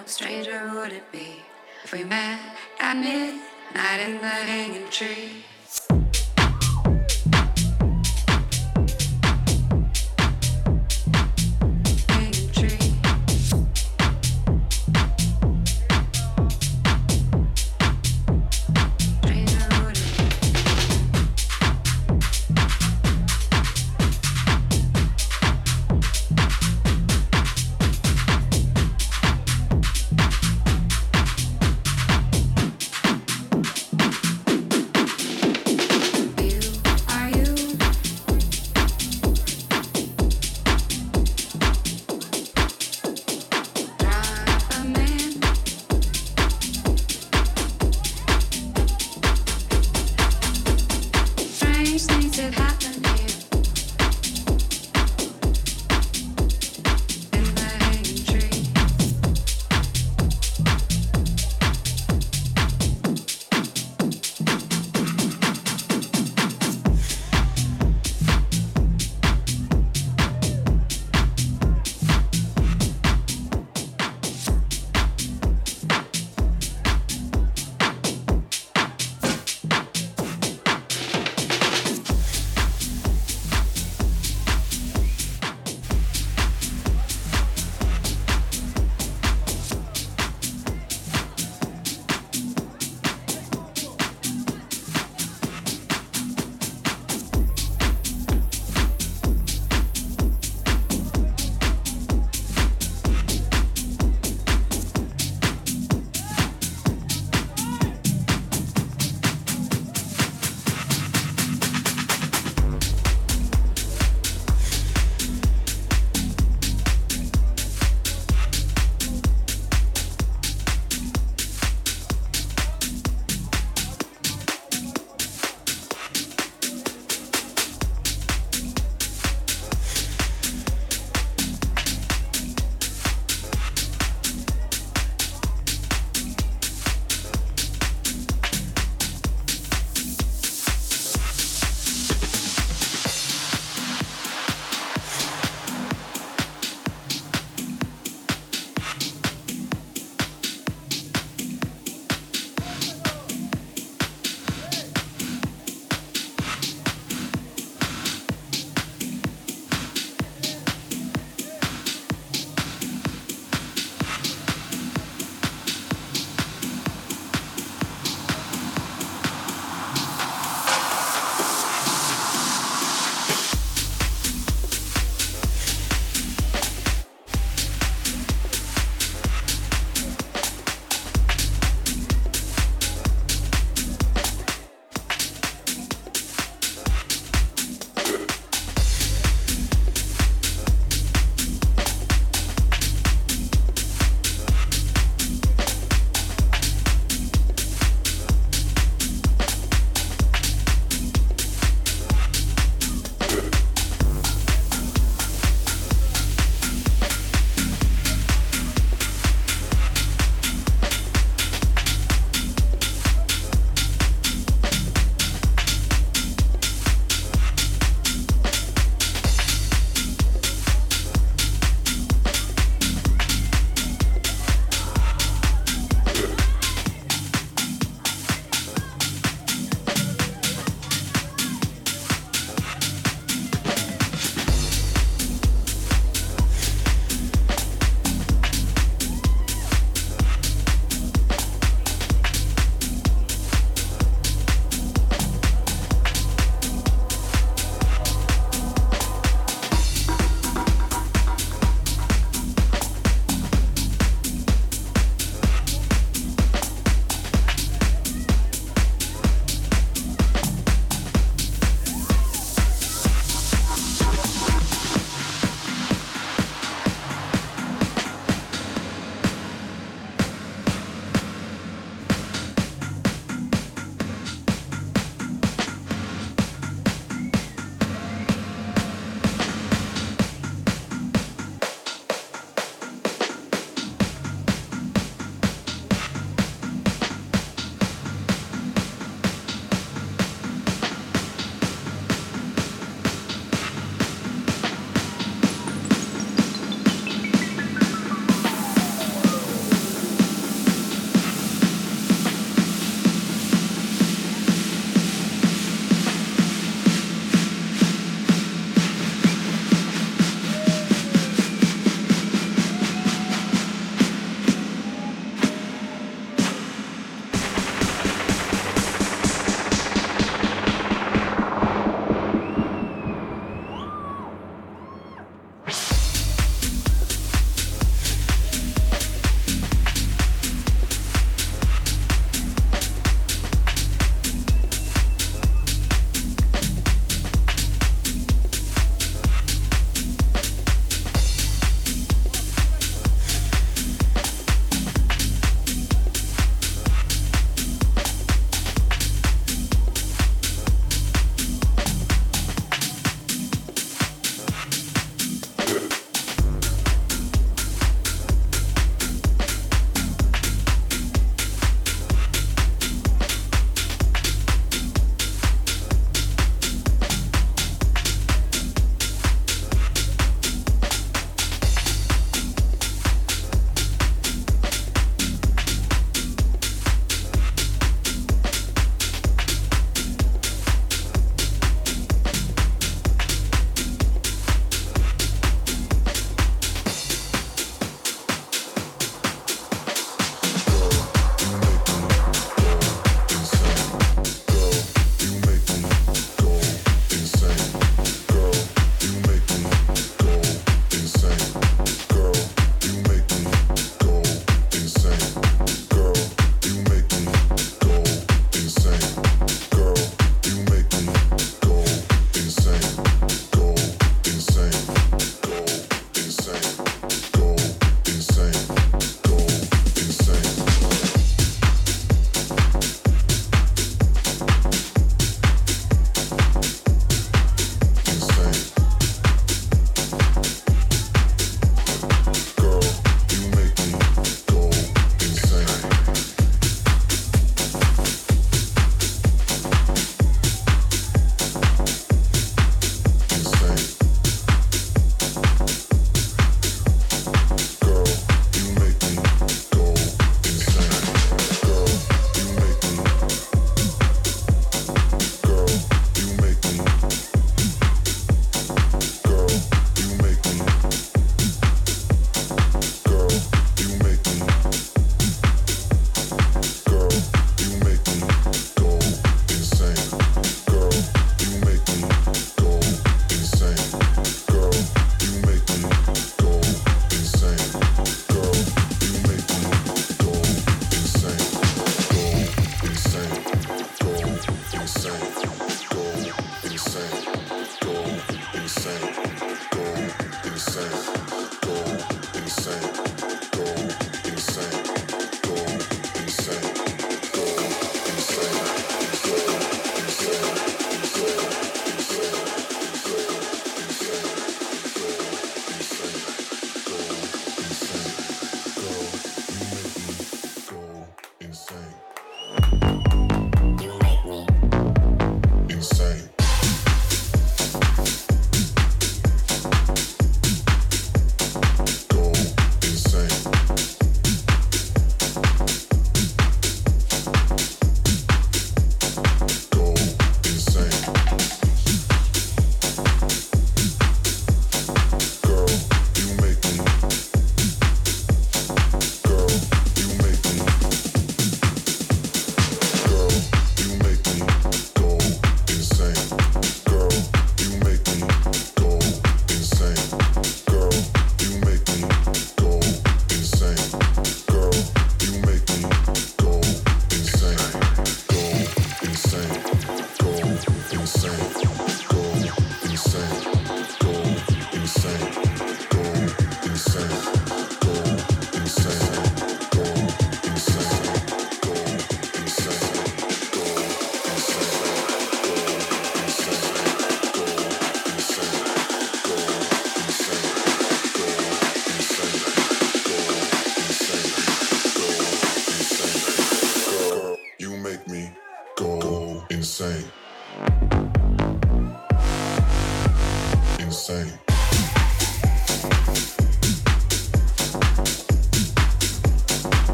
Of stranger would it be if we met at midnight in the hanging tree?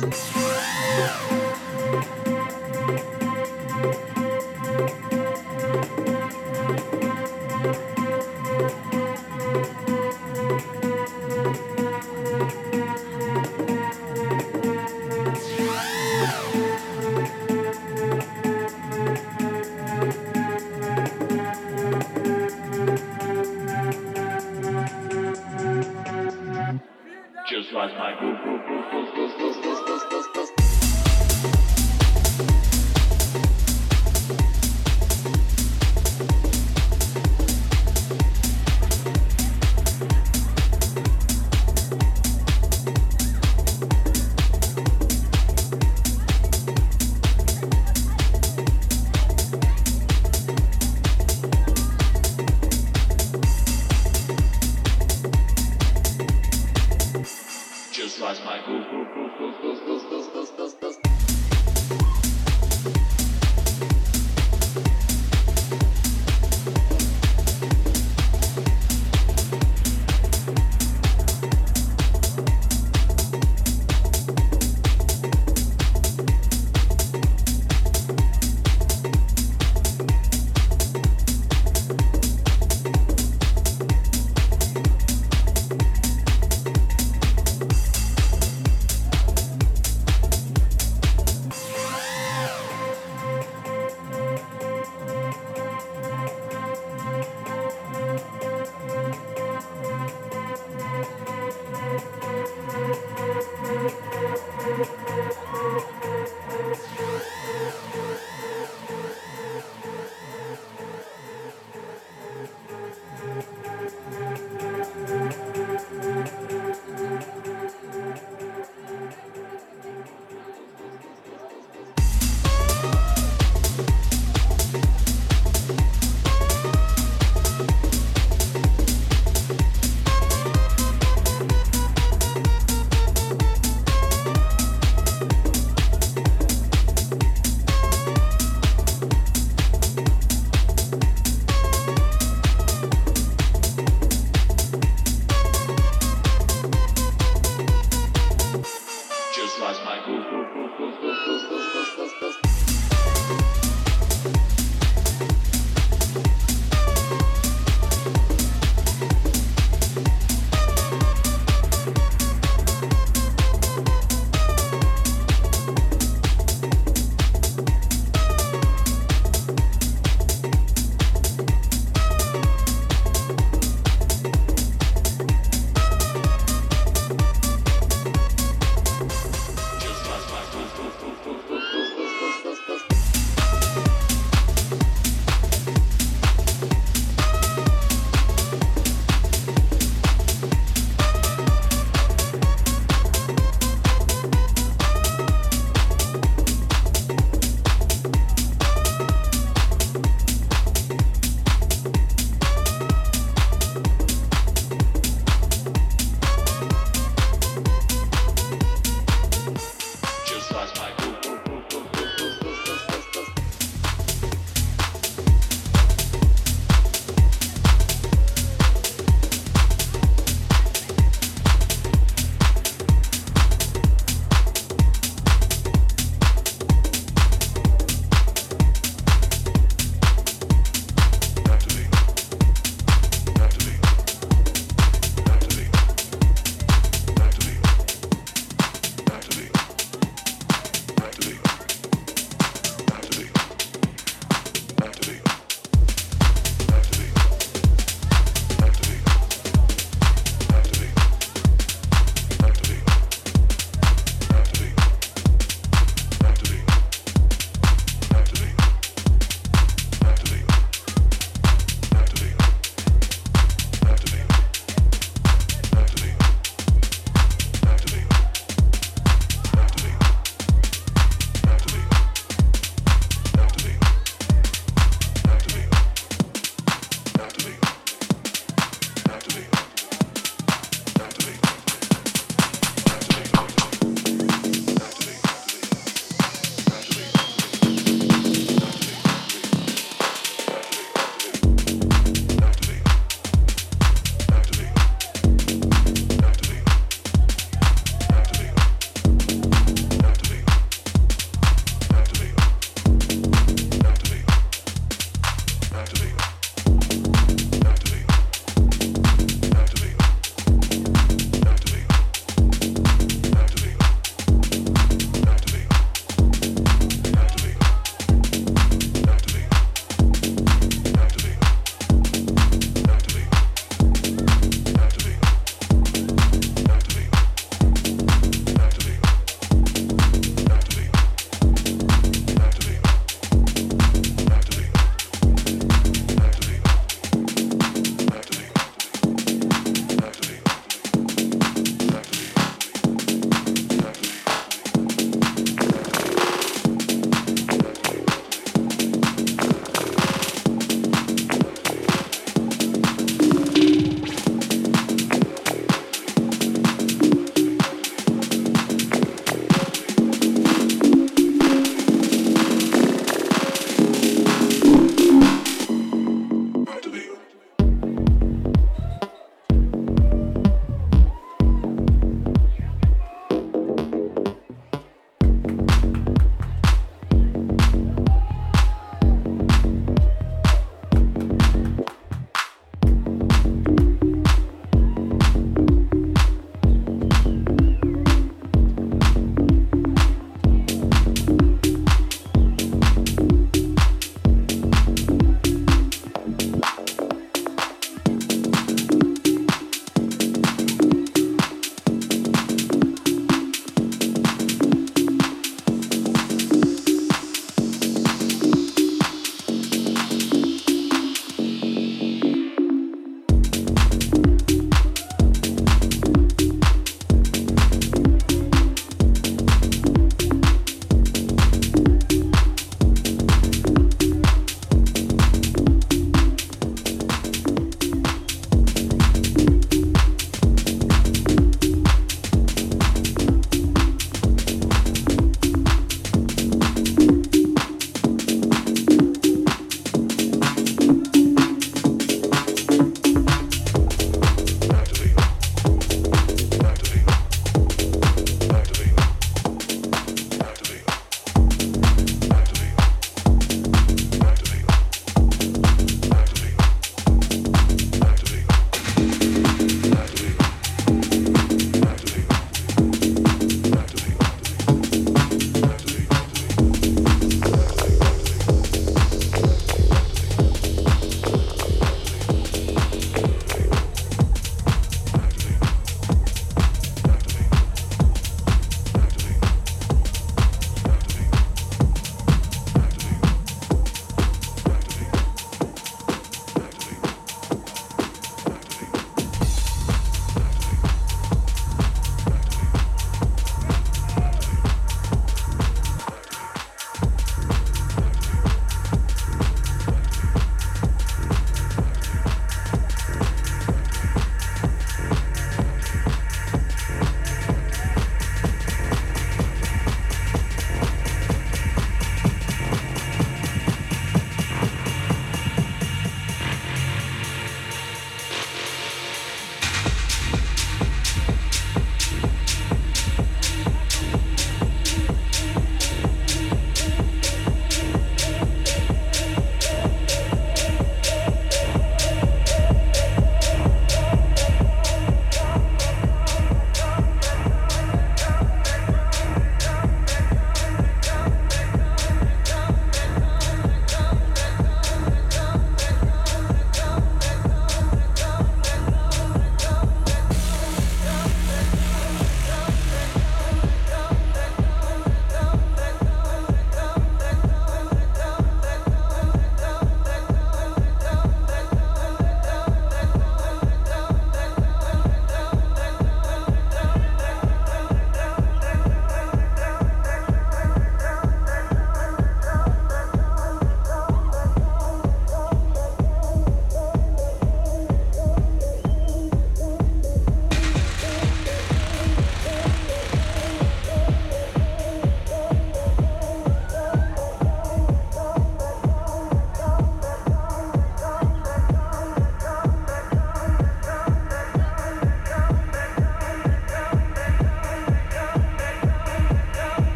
Tschüss.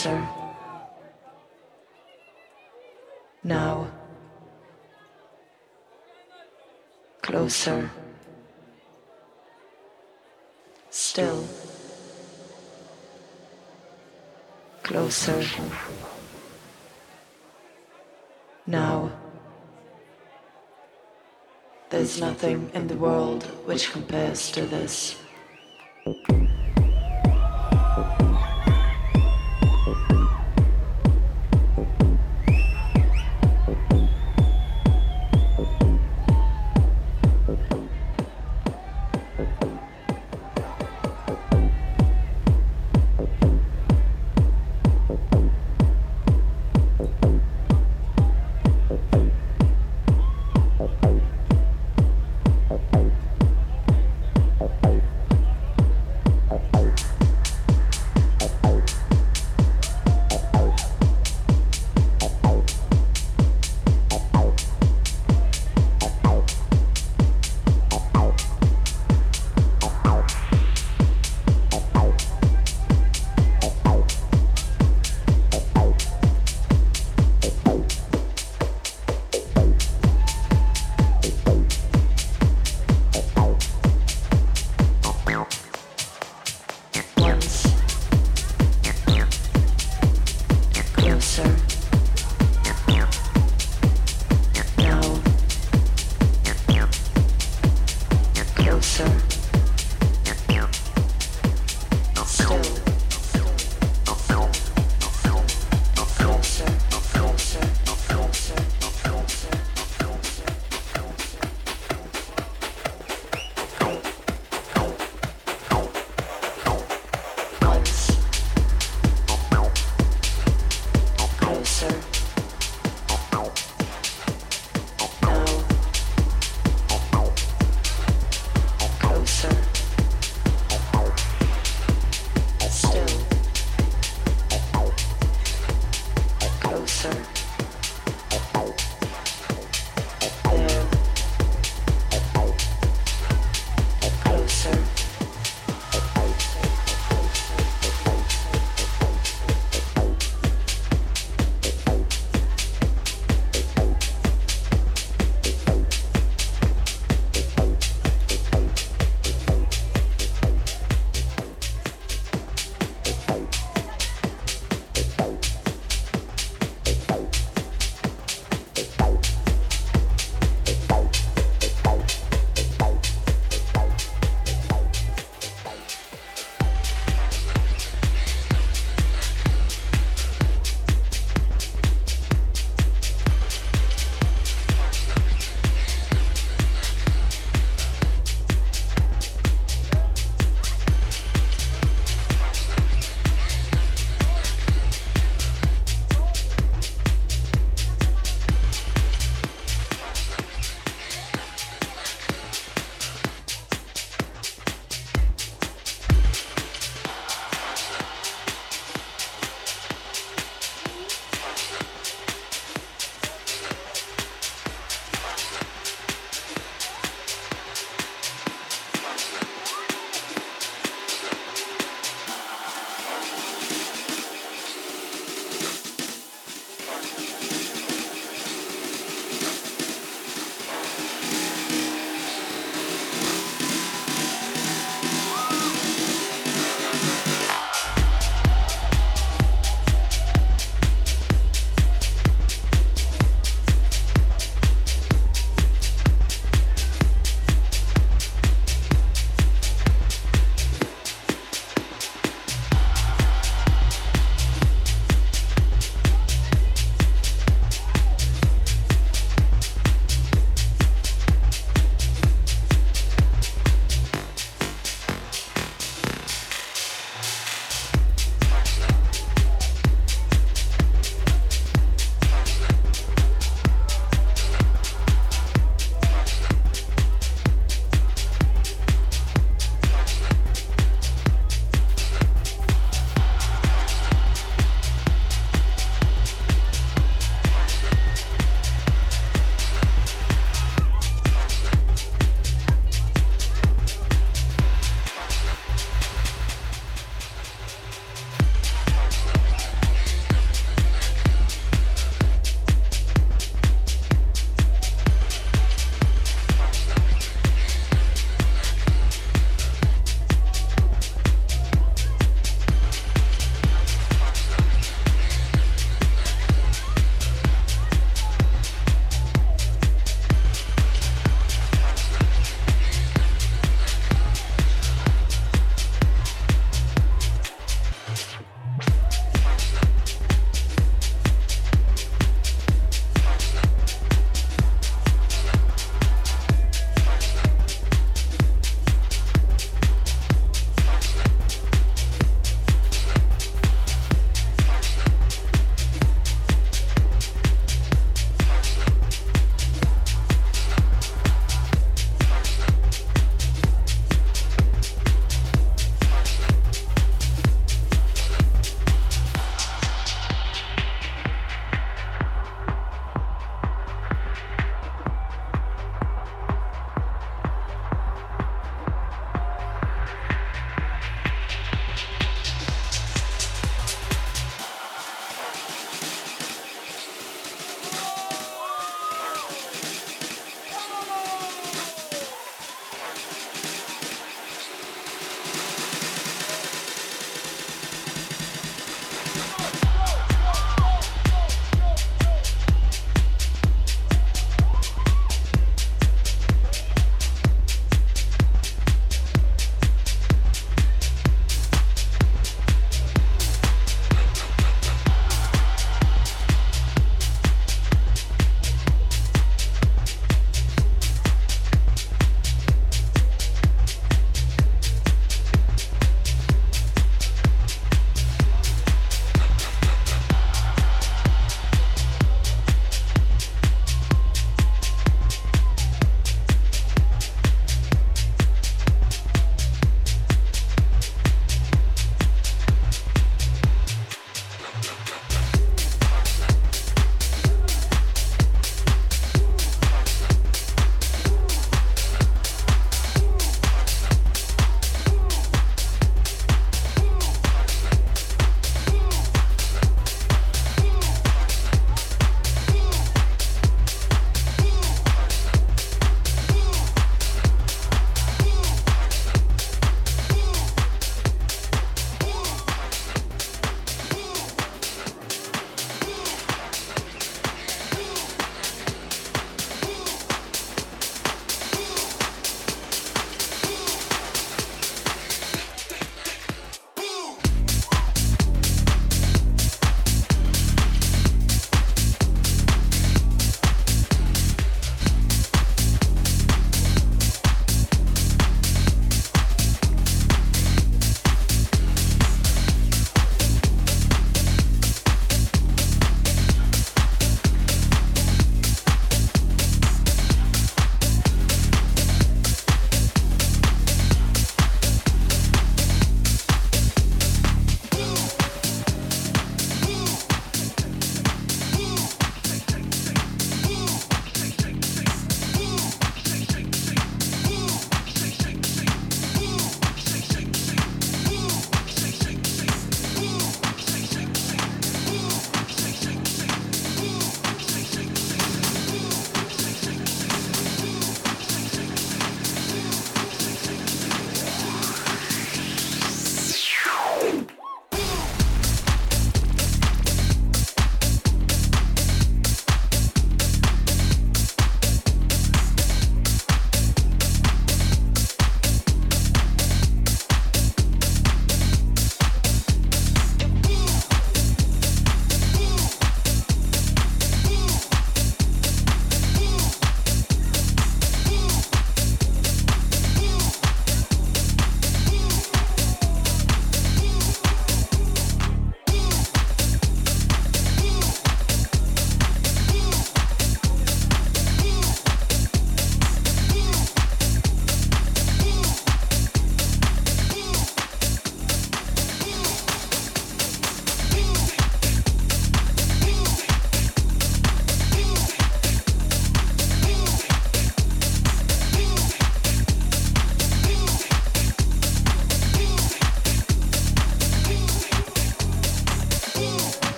Closer. Now, closer, still, closer. Now, there's nothing in the world which compares to this.